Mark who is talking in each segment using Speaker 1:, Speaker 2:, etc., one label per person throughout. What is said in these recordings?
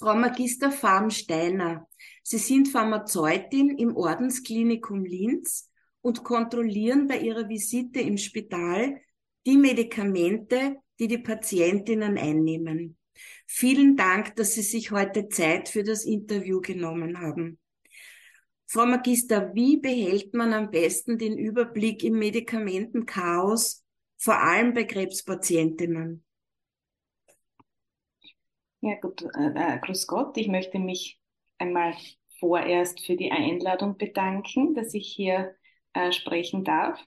Speaker 1: Frau Magister Farbensteiner, Sie sind Pharmazeutin im Ordensklinikum Linz und kontrollieren bei Ihrer Visite im Spital die Medikamente, die die Patientinnen einnehmen. Vielen Dank, dass Sie sich heute Zeit für das Interview genommen haben. Frau Magister, wie behält man am besten den Überblick im Medikamentenchaos, vor allem bei Krebspatientinnen?
Speaker 2: Ja, gut, äh, äh, grüß Gott. Ich möchte mich einmal vorerst für die Einladung bedanken, dass ich hier äh, sprechen darf.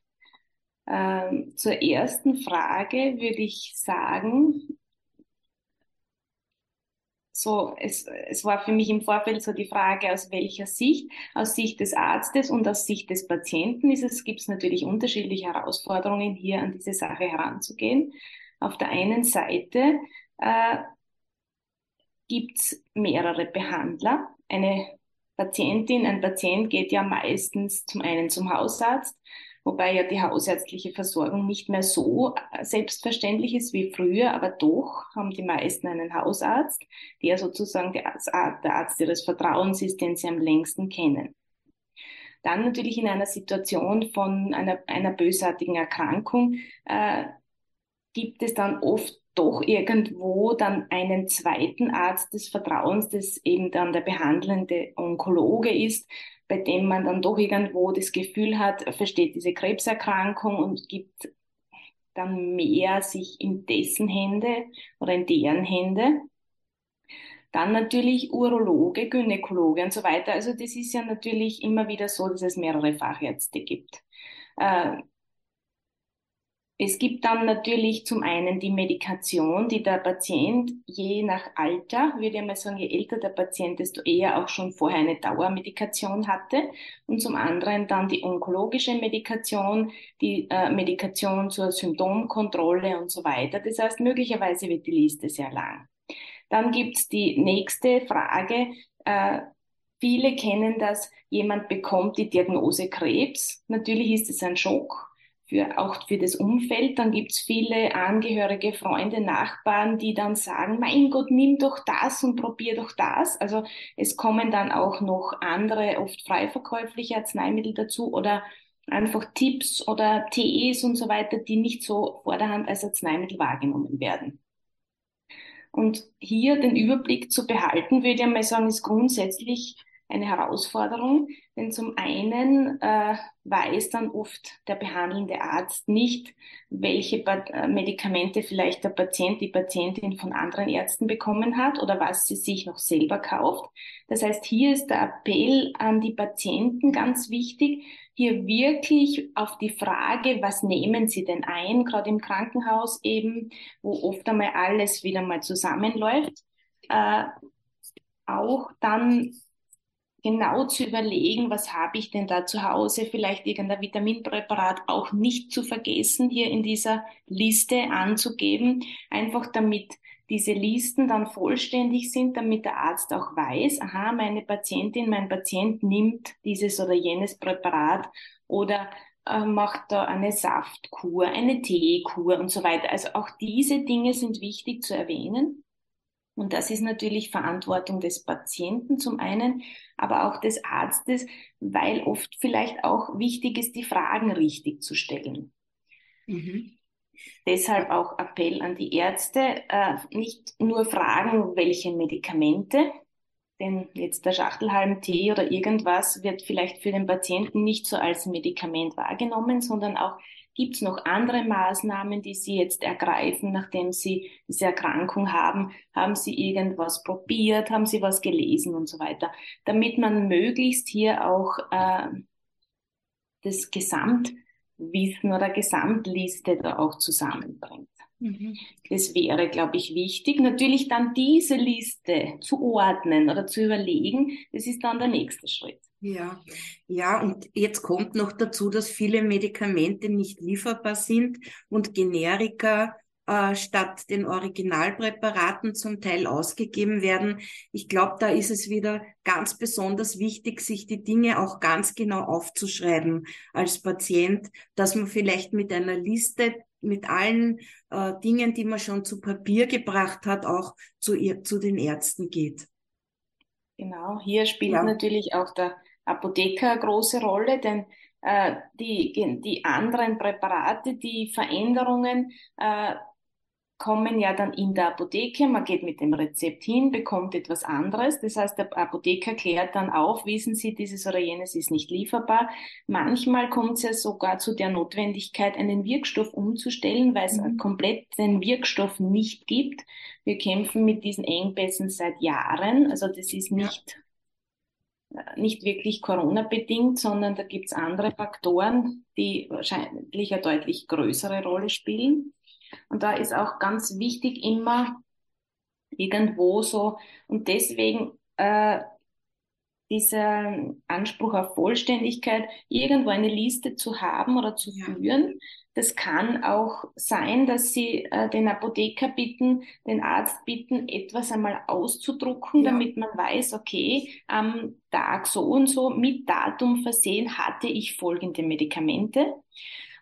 Speaker 2: Ähm, zur ersten Frage würde ich sagen, so, es, es war für mich im Vorfeld so die Frage, aus welcher Sicht, aus Sicht des Arztes und aus Sicht des Patienten ist es, gibt es natürlich unterschiedliche Herausforderungen, hier an diese Sache heranzugehen. Auf der einen Seite äh, gibt es mehrere Behandler. Eine Patientin, ein Patient geht ja meistens zum einen zum Hausarzt, wobei ja die hausärztliche Versorgung nicht mehr so selbstverständlich ist wie früher, aber doch haben die meisten einen Hausarzt, der sozusagen der Arzt, der Arzt ihres Vertrauens ist, den sie am längsten kennen. Dann natürlich in einer Situation von einer, einer bösartigen Erkrankung äh, gibt es dann oft doch irgendwo dann einen zweiten Arzt des Vertrauens, das eben dann der behandelnde Onkologe ist, bei dem man dann doch irgendwo das Gefühl hat, er versteht diese Krebserkrankung und gibt dann mehr sich in dessen Hände oder in deren Hände. Dann natürlich Urologe, Gynäkologe und so weiter. Also das ist ja natürlich immer wieder so, dass es mehrere Fachärzte gibt. Äh, es gibt dann natürlich zum einen die Medikation, die der Patient je nach Alter, würde ich mal sagen, je älter der Patient, desto eher auch schon vorher eine Dauermedikation hatte. Und zum anderen dann die onkologische Medikation, die äh, Medikation zur Symptomkontrolle und so weiter. Das heißt, möglicherweise wird die Liste sehr lang. Dann gibt's die nächste Frage. Äh, viele kennen das, jemand bekommt die Diagnose Krebs. Natürlich ist es ein Schock für, auch für das Umfeld. Dann gibt's viele Angehörige, Freunde, Nachbarn, die dann sagen, mein Gott, nimm doch das und probier doch das. Also es kommen dann auch noch andere, oft frei verkäufliche Arzneimittel dazu oder einfach Tipps oder Tees und so weiter, die nicht so vor der Hand als Arzneimittel wahrgenommen werden. Und hier den Überblick zu behalten, würde ich einmal sagen, ist grundsätzlich eine Herausforderung, denn zum einen äh, weiß dann oft der behandelnde Arzt nicht, welche äh, Medikamente vielleicht der Patient, die Patientin von anderen Ärzten bekommen hat oder was sie sich noch selber kauft. Das heißt, hier ist der Appell an die Patienten ganz wichtig, hier wirklich auf die Frage, was nehmen Sie denn ein, gerade im Krankenhaus eben, wo oft einmal alles wieder mal zusammenläuft, äh, auch dann genau zu überlegen, was habe ich denn da zu Hause, vielleicht irgendein Vitaminpräparat auch nicht zu vergessen, hier in dieser Liste anzugeben, einfach damit diese Listen dann vollständig sind, damit der Arzt auch weiß, aha, meine Patientin, mein Patient nimmt dieses oder jenes Präparat oder äh, macht da eine Saftkur, eine Teekur und so weiter. Also auch diese Dinge sind wichtig zu erwähnen. Und das ist natürlich Verantwortung des Patienten zum einen, aber auch des Arztes, weil oft vielleicht auch wichtig ist, die Fragen richtig zu stellen. Mhm. Deshalb auch Appell an die Ärzte, äh, nicht nur fragen, welche Medikamente, denn jetzt der Schachtelhalm-Tee oder irgendwas wird vielleicht für den Patienten nicht so als Medikament wahrgenommen, sondern auch Gibt es noch andere Maßnahmen, die Sie jetzt ergreifen, nachdem Sie diese Erkrankung haben? Haben Sie irgendwas probiert? Haben Sie was gelesen und so weiter? Damit man möglichst hier auch äh, das Gesamtwissen oder Gesamtliste da auch zusammenbringt. Mhm. Das wäre, glaube ich, wichtig. Natürlich dann diese Liste zu ordnen oder zu überlegen, das ist dann der nächste Schritt.
Speaker 1: Ja, ja, und jetzt kommt noch dazu, dass viele Medikamente nicht lieferbar sind und Generika äh, statt den Originalpräparaten zum Teil ausgegeben werden. Ich glaube, da ist es wieder ganz besonders wichtig, sich die Dinge auch ganz genau aufzuschreiben als Patient, dass man vielleicht mit einer Liste mit allen äh, Dingen, die man schon zu Papier gebracht hat, auch zu, ihr, zu den Ärzten geht.
Speaker 2: Genau, hier spielt ja. natürlich auch der Apotheker eine große Rolle, denn äh, die, die anderen Präparate, die Veränderungen äh, kommen ja dann in der Apotheke. Man geht mit dem Rezept hin, bekommt etwas anderes. Das heißt, der Apotheker klärt dann auf, wissen Sie, dieses oder jenes ist nicht lieferbar. Manchmal kommt es ja sogar zu der Notwendigkeit, einen Wirkstoff umzustellen, weil es mhm. komplett den Wirkstoff nicht gibt. Wir kämpfen mit diesen Engpässen seit Jahren. Also das ist nicht nicht wirklich Corona-bedingt, sondern da gibt's andere Faktoren, die wahrscheinlich eine deutlich größere Rolle spielen. Und da ist auch ganz wichtig immer irgendwo so, und deswegen äh, dieser Anspruch auf Vollständigkeit, irgendwo eine Liste zu haben oder zu führen, das kann auch sein, dass Sie äh, den Apotheker bitten, den Arzt bitten, etwas einmal auszudrucken, ja. damit man weiß, okay, am Tag so und so mit Datum versehen hatte ich folgende Medikamente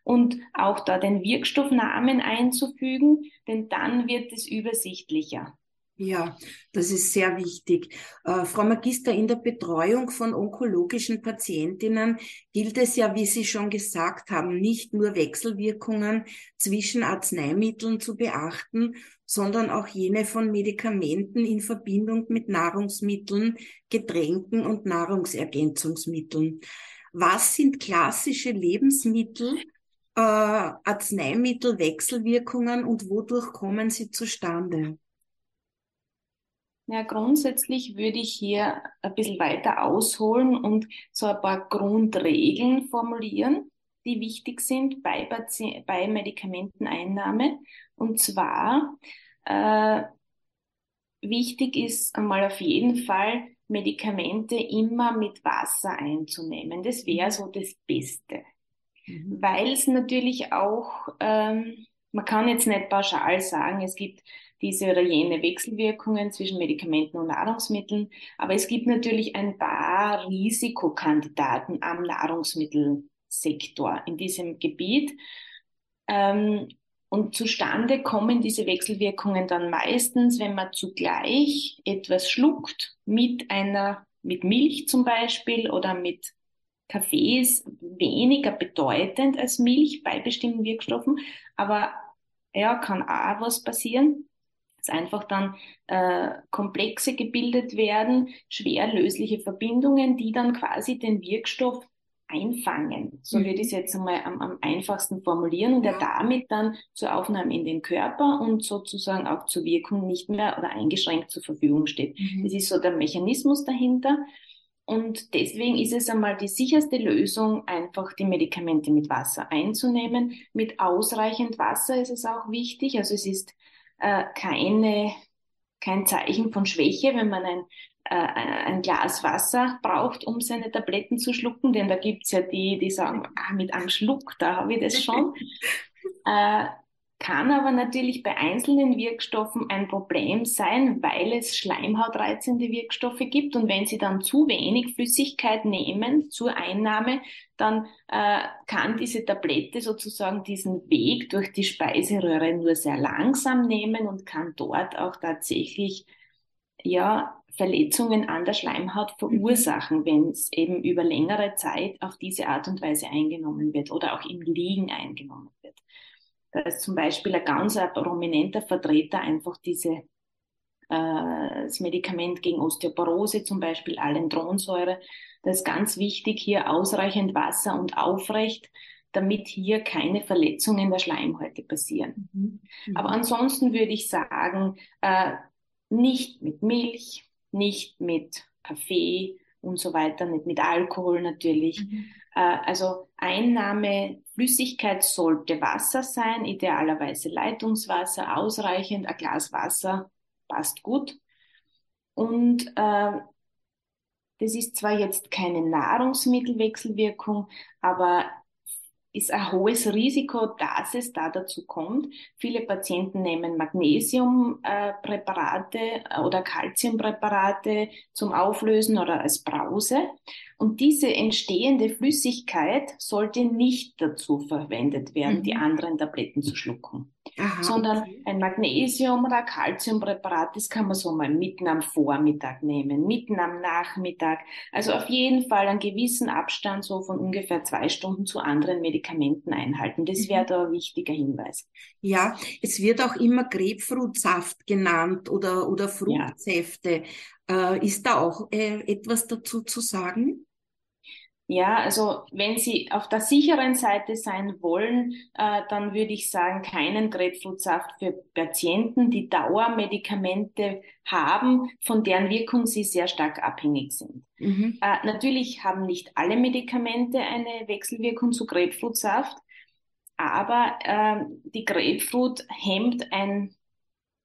Speaker 2: und auch da den Wirkstoffnamen einzufügen, denn dann wird es übersichtlicher.
Speaker 1: Ja, das ist sehr wichtig. Äh, Frau Magister, in der Betreuung von onkologischen Patientinnen gilt es ja, wie Sie schon gesagt haben, nicht nur Wechselwirkungen zwischen Arzneimitteln zu beachten, sondern auch jene von Medikamenten in Verbindung mit Nahrungsmitteln, Getränken und Nahrungsergänzungsmitteln. Was sind klassische Lebensmittel, äh, Arzneimittelwechselwirkungen und wodurch kommen sie zustande?
Speaker 2: Ja, grundsätzlich würde ich hier ein bisschen weiter ausholen und so ein paar Grundregeln formulieren, die wichtig sind bei, bei Medikamenteneinnahme. Und zwar, äh, wichtig ist einmal auf jeden Fall, Medikamente immer mit Wasser einzunehmen. Das wäre so das Beste. Mhm. Weil es natürlich auch, ähm, man kann jetzt nicht pauschal sagen, es gibt diese oder jene Wechselwirkungen zwischen Medikamenten und Nahrungsmitteln. Aber es gibt natürlich ein paar Risikokandidaten am Nahrungsmittelsektor in diesem Gebiet. Ähm, und zustande kommen diese Wechselwirkungen dann meistens, wenn man zugleich etwas schluckt mit einer, mit Milch zum Beispiel oder mit Kaffee ist weniger bedeutend als Milch bei bestimmten Wirkstoffen, aber ja, kann auch was passieren dass einfach dann äh, Komplexe gebildet werden, schwer lösliche Verbindungen, die dann quasi den Wirkstoff einfangen. So mhm. würde ich es jetzt einmal am, am einfachsten formulieren und der damit dann zur Aufnahme in den Körper und sozusagen auch zur Wirkung nicht mehr oder eingeschränkt zur Verfügung steht. Mhm. Das ist so der Mechanismus dahinter. Und deswegen ist es einmal die sicherste Lösung, einfach die Medikamente mit Wasser einzunehmen. Mit ausreichend Wasser ist es auch wichtig. Also es ist äh, keine, kein Zeichen von Schwäche, wenn man ein, äh, ein Glas Wasser braucht, um seine Tabletten zu schlucken, denn da gibt's ja die, die sagen, ah, mit einem Schluck, da habe ich das schon. äh, kann aber natürlich bei einzelnen Wirkstoffen ein Problem sein, weil es schleimhautreizende Wirkstoffe gibt. Und wenn Sie dann zu wenig Flüssigkeit nehmen zur Einnahme, dann äh, kann diese Tablette sozusagen diesen Weg durch die Speiseröhre nur sehr langsam nehmen und kann dort auch tatsächlich ja, Verletzungen an der Schleimhaut verursachen, mhm. wenn es eben über längere Zeit auf diese Art und Weise eingenommen wird oder auch im Liegen eingenommen wird. Da ist zum Beispiel ein ganz prominenter Vertreter einfach diese äh, das Medikament gegen Osteoporose, zum Beispiel Alendronsäure. Das ist ganz wichtig, hier ausreichend Wasser und aufrecht, damit hier keine Verletzungen der Schleimhäute passieren. Mhm. Mhm. Aber ansonsten würde ich sagen, äh, nicht mit Milch, nicht mit Kaffee und so weiter, nicht mit Alkohol natürlich. Mhm. Äh, also Einnahme Flüssigkeit sollte Wasser sein, idealerweise Leitungswasser, ausreichend. Ein Glas Wasser passt gut. Und äh, das ist zwar jetzt keine Nahrungsmittelwechselwirkung, aber ist ein hohes Risiko, dass es da dazu kommt. Viele Patienten nehmen Magnesiumpräparate äh, oder Calciumpräparate zum Auflösen oder als Brause. Und diese entstehende Flüssigkeit sollte nicht dazu verwendet werden, mhm. die anderen Tabletten zu schlucken. Aha, sondern okay. ein Magnesium- oder Calciumpräparat, das kann man so mal mitten am Vormittag nehmen, mitten am Nachmittag. Also auf jeden Fall einen gewissen Abstand so von ungefähr zwei Stunden zu anderen Medikamenten einhalten. Das wäre mhm. da ein wichtiger Hinweis.
Speaker 1: Ja, es wird auch immer Grapefruitsaft genannt oder, oder Fruchtsäfte. Ja. Äh, ist da auch äh, etwas dazu zu sagen?
Speaker 2: Ja, also wenn Sie auf der sicheren Seite sein wollen, äh, dann würde ich sagen, keinen Grapefruitsaft für Patienten, die Dauermedikamente haben, von deren Wirkung sie sehr stark abhängig sind. Mhm. Äh, natürlich haben nicht alle Medikamente eine Wechselwirkung zu Grapefruitsaft, aber äh, die Grapefruit hemmt ein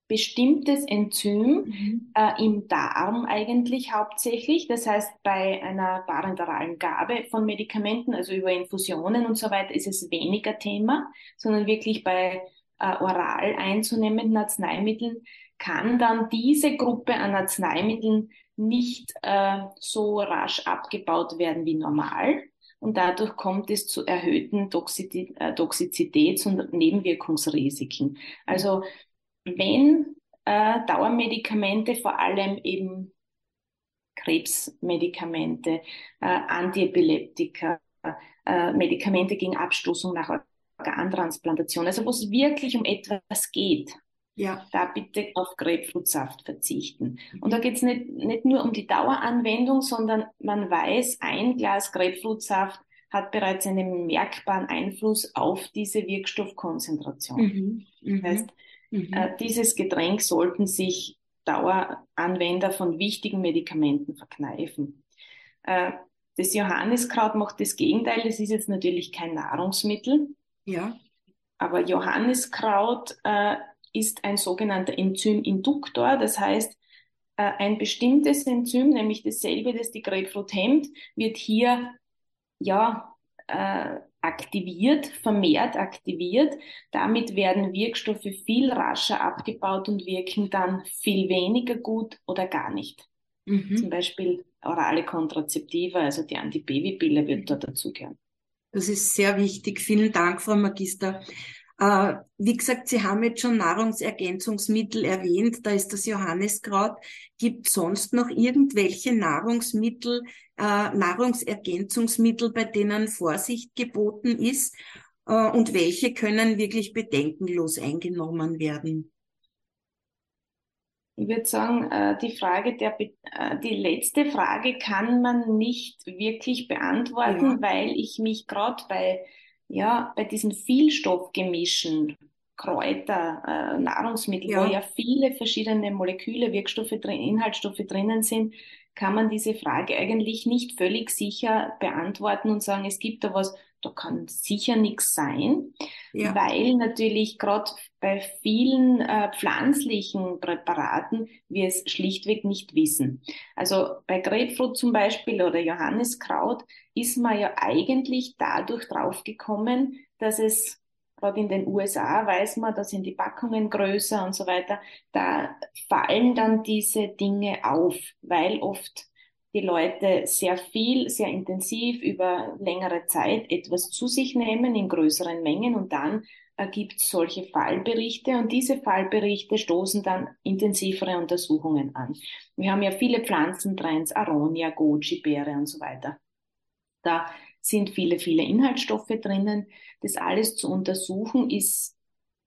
Speaker 2: bestimmtes Enzym mhm. äh, im Darm eigentlich hauptsächlich. Das heißt, bei einer parenteralen Gabe von Medikamenten, also über Infusionen und so weiter, ist es weniger Thema, sondern wirklich bei äh, oral einzunehmenden Arzneimitteln kann dann diese Gruppe an Arzneimitteln nicht äh, so rasch abgebaut werden wie normal. Und dadurch kommt es zu erhöhten äh, Toxizitäts- und Nebenwirkungsrisiken. Also wenn äh, Dauermedikamente, vor allem eben Krebsmedikamente, äh, Antiepileptika, äh, Medikamente gegen Abstoßung nach Organtransplantation, also wo es wirklich um etwas geht, ja. da bitte auf Grapefruitsaft verzichten. Und da geht es nicht, nicht nur um die Daueranwendung, sondern man weiß, ein Glas Grapefruitsaft hat bereits einen merkbaren Einfluss auf diese Wirkstoffkonzentration. Mhm. Mhm. Das heißt, Mhm. Äh, dieses Getränk sollten sich Daueranwender von wichtigen Medikamenten verkneifen. Äh, das Johanniskraut macht das Gegenteil. Das ist jetzt natürlich kein Nahrungsmittel. Ja. Aber Johanniskraut äh, ist ein sogenannter Enzyminduktor. Das heißt, äh, ein bestimmtes Enzym, nämlich dasselbe, das die Grapefruit hemmt, wird hier ja äh, aktiviert, vermehrt aktiviert. Damit werden Wirkstoffe viel rascher abgebaut und wirken dann viel weniger gut oder gar nicht. Mhm. Zum Beispiel orale Kontrazeptiva, also die Antibabypille wird da dazugehören.
Speaker 1: Das ist sehr wichtig. Vielen Dank, Frau Magister. Äh, wie gesagt, Sie haben jetzt schon Nahrungsergänzungsmittel erwähnt, da ist das Johanniskraut. Gibt sonst noch irgendwelche Nahrungsmittel, äh, Nahrungsergänzungsmittel, bei denen Vorsicht geboten ist? Äh, und welche können wirklich bedenkenlos eingenommen werden?
Speaker 2: Ich würde sagen, die Frage der, die letzte Frage kann man nicht wirklich beantworten, ja. weil ich mich gerade bei ja, bei diesen Vielstoffgemischen, Kräuter, äh, Nahrungsmittel, ja. wo ja viele verschiedene Moleküle, Wirkstoffe drin, Inhaltsstoffe drinnen sind, kann man diese Frage eigentlich nicht völlig sicher beantworten und sagen, es gibt da was, da kann sicher nichts sein, ja. weil natürlich gerade bei vielen äh, pflanzlichen Präparaten wir es schlichtweg nicht wissen. Also bei Grapefruit zum Beispiel oder Johanniskraut ist man ja eigentlich dadurch draufgekommen, dass es gerade in den USA weiß man, da sind die Packungen größer und so weiter. Da fallen dann diese Dinge auf, weil oft die Leute sehr viel, sehr intensiv über längere Zeit etwas zu sich nehmen in größeren Mengen und dann ergibt es solche Fallberichte und diese Fallberichte stoßen dann intensivere Untersuchungen an. Wir haben ja viele Pflanzentrends, Aronia, Goji, Beere und so weiter. Da sind viele, viele Inhaltsstoffe drinnen. Das alles zu untersuchen ist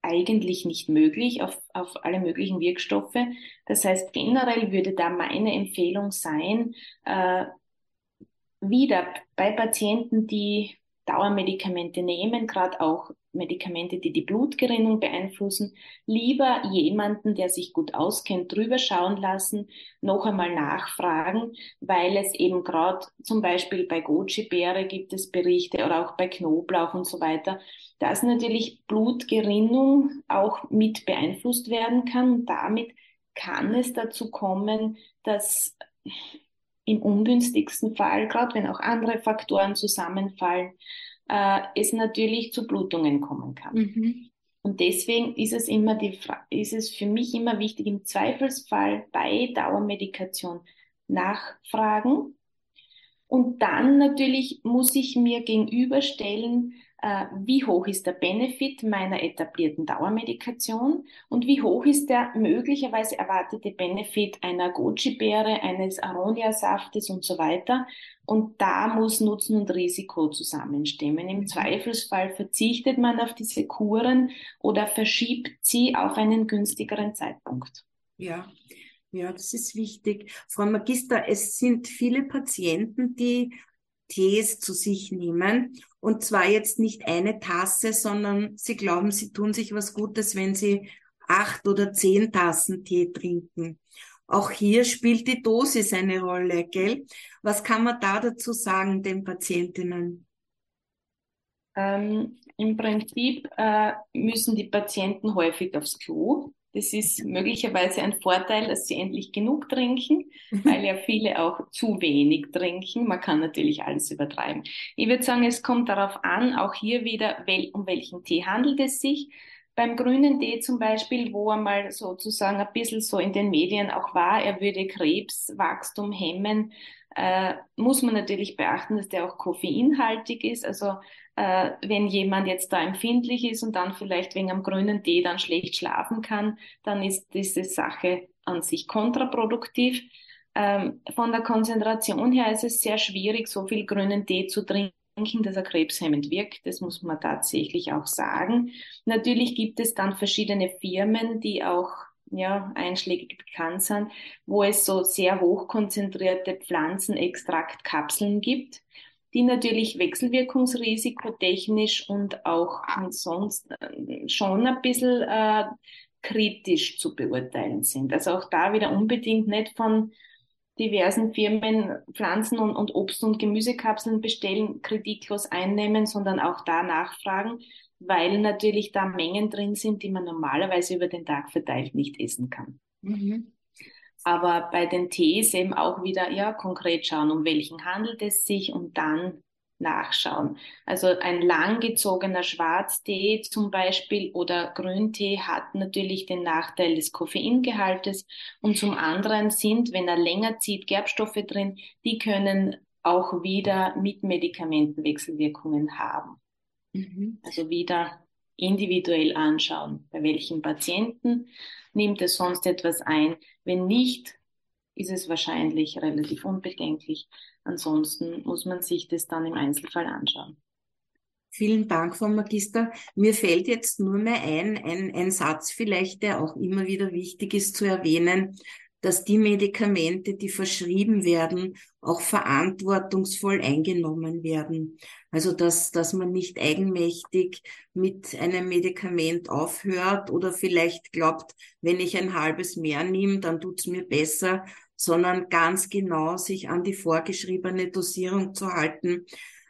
Speaker 2: eigentlich nicht möglich auf, auf alle möglichen Wirkstoffe. Das heißt, generell würde da meine Empfehlung sein, äh, wieder bei Patienten, die Dauermedikamente nehmen, gerade auch Medikamente, die die Blutgerinnung beeinflussen, lieber jemanden, der sich gut auskennt, drüber schauen lassen, noch einmal nachfragen, weil es eben gerade zum Beispiel bei Goji-Beere gibt es Berichte oder auch bei Knoblauch und so weiter, dass natürlich Blutgerinnung auch mit beeinflusst werden kann. Und damit kann es dazu kommen, dass im ungünstigsten Fall, gerade wenn auch andere Faktoren zusammenfallen, äh, es natürlich zu Blutungen kommen kann. Mhm. Und deswegen ist es immer die, ist es für mich immer wichtig, im Zweifelsfall bei Dauermedikation nachfragen. Und dann natürlich muss ich mir gegenüberstellen, wie hoch ist der Benefit meiner etablierten Dauermedikation und wie hoch ist der möglicherweise erwartete Benefit einer Goji-Beere, eines Aronia-Saftes und so weiter. Und da muss Nutzen und Risiko zusammenstimmen. Im mhm. Zweifelsfall verzichtet man auf diese Kuren oder verschiebt sie auf einen günstigeren Zeitpunkt.
Speaker 1: Ja, ja, das ist wichtig. Frau Magister, es sind viele Patienten, die Tees zu sich nehmen. Und zwar jetzt nicht eine Tasse, sondern sie glauben, sie tun sich was Gutes, wenn sie acht oder zehn Tassen Tee trinken. Auch hier spielt die Dosis eine Rolle, gell? Was kann man da dazu sagen, den Patientinnen?
Speaker 2: Ähm, Im Prinzip äh, müssen die Patienten häufig aufs Klo. Das ist möglicherweise ein Vorteil, dass sie endlich genug trinken, weil ja viele auch zu wenig trinken. Man kann natürlich alles übertreiben. Ich würde sagen, es kommt darauf an, auch hier wieder, um welchen Tee handelt es sich. Beim grünen Tee zum Beispiel, wo er mal sozusagen ein bisschen so in den Medien auch war, er würde Krebswachstum hemmen, äh, muss man natürlich beachten, dass der auch koffeinhaltig ist. Also äh, wenn jemand jetzt da empfindlich ist und dann vielleicht wegen am grünen Tee dann schlecht schlafen kann, dann ist diese Sache an sich kontraproduktiv. Ähm, von der Konzentration her ist es sehr schwierig, so viel grünen Tee zu trinken, dass er krebshemmend wirkt. Das muss man tatsächlich auch sagen. Natürlich gibt es dann verschiedene Firmen, die auch ja, einschlägig bekannt sind, wo es so sehr hochkonzentrierte Pflanzenextraktkapseln gibt die natürlich wechselwirkungsrisikotechnisch und auch ansonsten schon ein bisschen äh, kritisch zu beurteilen sind. Also auch da wieder unbedingt nicht von diversen Firmen Pflanzen- und, und Obst- und Gemüsekapseln bestellen, kritiklos einnehmen, sondern auch da nachfragen, weil natürlich da Mengen drin sind, die man normalerweise über den Tag verteilt nicht essen kann. Mhm. Aber bei den Tees eben auch wieder, ja, konkret schauen, um welchen handelt es sich und dann nachschauen. Also ein langgezogener Schwarztee zum Beispiel oder Grüntee hat natürlich den Nachteil des Koffeingehaltes und zum anderen sind, wenn er länger zieht, Gerbstoffe drin, die können auch wieder mit Medikamenten Wechselwirkungen haben. Mhm. Also wieder individuell anschauen, bei welchen Patienten nimmt es sonst etwas ein. Wenn nicht, ist es wahrscheinlich relativ unbedenklich. Ansonsten muss man sich das dann im Einzelfall anschauen.
Speaker 1: Vielen Dank, Frau Magister. Mir fällt jetzt nur mehr ein, ein, ein Satz vielleicht, der auch immer wieder wichtig ist zu erwähnen dass die Medikamente, die verschrieben werden, auch verantwortungsvoll eingenommen werden. Also dass, dass man nicht eigenmächtig mit einem Medikament aufhört oder vielleicht glaubt, wenn ich ein halbes mehr nehme, dann tut's mir besser, sondern ganz genau sich an die vorgeschriebene Dosierung zu halten.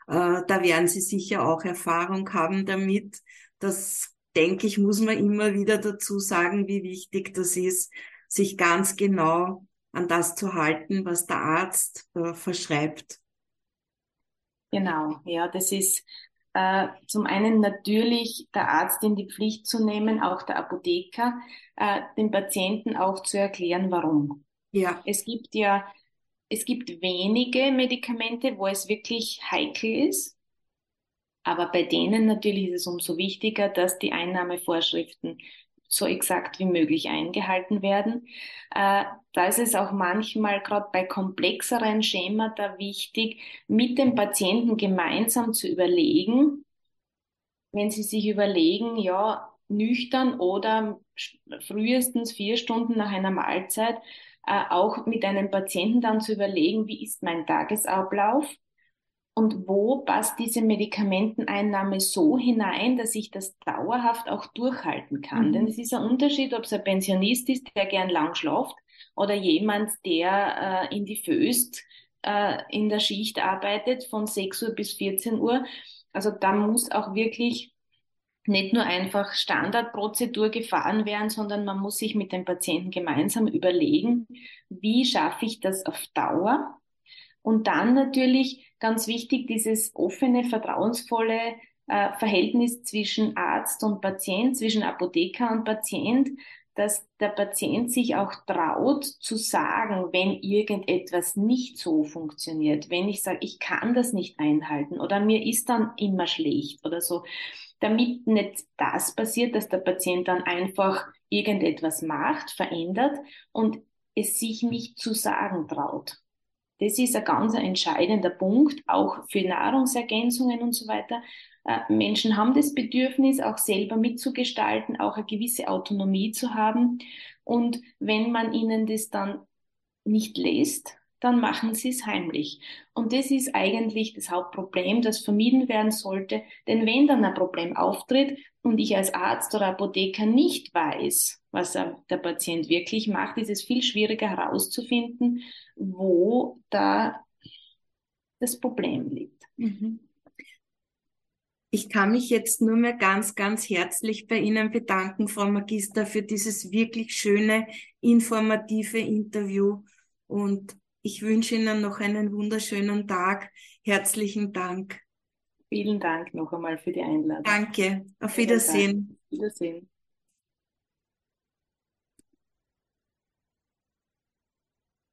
Speaker 1: Äh, da werden Sie sicher auch Erfahrung haben damit. Das denke ich, muss man immer wieder dazu sagen, wie wichtig das ist, sich ganz genau an das zu halten, was der Arzt äh, verschreibt.
Speaker 2: Genau, ja, das ist äh, zum einen natürlich der Arzt in die Pflicht zu nehmen, auch der Apotheker, äh, den Patienten auch zu erklären, warum. Ja. Es gibt ja, es gibt wenige Medikamente, wo es wirklich heikel ist. Aber bei denen natürlich ist es umso wichtiger, dass die Einnahmevorschriften so exakt wie möglich eingehalten werden. Äh, da ist es auch manchmal gerade bei komplexeren Schemata wichtig, mit dem Patienten gemeinsam zu überlegen, wenn Sie sich überlegen, ja, nüchtern oder frühestens vier Stunden nach einer Mahlzeit, äh, auch mit einem Patienten dann zu überlegen, wie ist mein Tagesablauf? Und wo passt diese Medikamenteneinnahme so hinein, dass ich das dauerhaft auch durchhalten kann. Mhm. Denn es ist ein Unterschied, ob es ein Pensionist ist, der gern lang schlaft oder jemand, der äh, in die Föst äh, in der Schicht arbeitet von 6 Uhr bis 14 Uhr. Also da muss auch wirklich nicht nur einfach Standardprozedur gefahren werden, sondern man muss sich mit dem Patienten gemeinsam überlegen, wie schaffe ich das auf Dauer und dann natürlich ganz wichtig dieses offene, vertrauensvolle äh, Verhältnis zwischen Arzt und Patient, zwischen Apotheker und Patient, dass der Patient sich auch traut zu sagen, wenn irgendetwas nicht so funktioniert, wenn ich sage, ich kann das nicht einhalten oder mir ist dann immer schlecht oder so, damit nicht das passiert, dass der Patient dann einfach irgendetwas macht, verändert und es sich nicht zu sagen traut. Das ist ein ganz entscheidender Punkt, auch für Nahrungsergänzungen und so weiter. Äh, Menschen haben das Bedürfnis, auch selber mitzugestalten, auch eine gewisse Autonomie zu haben. Und wenn man ihnen das dann nicht lässt, dann machen sie es heimlich. Und das ist eigentlich das Hauptproblem, das vermieden werden sollte. Denn wenn dann ein Problem auftritt und ich als Arzt oder Apotheker nicht weiß, was der Patient wirklich macht, ist es viel schwieriger herauszufinden, wo da das Problem liegt. Mhm.
Speaker 1: Ich kann mich jetzt nur mehr ganz, ganz herzlich bei Ihnen bedanken, Frau Magister, für dieses wirklich schöne, informative Interview. Und ich wünsche Ihnen noch einen wunderschönen Tag. Herzlichen Dank.
Speaker 2: Vielen Dank noch einmal für die Einladung.
Speaker 1: Danke. Auf Wiedersehen.
Speaker 2: Wiedersehen.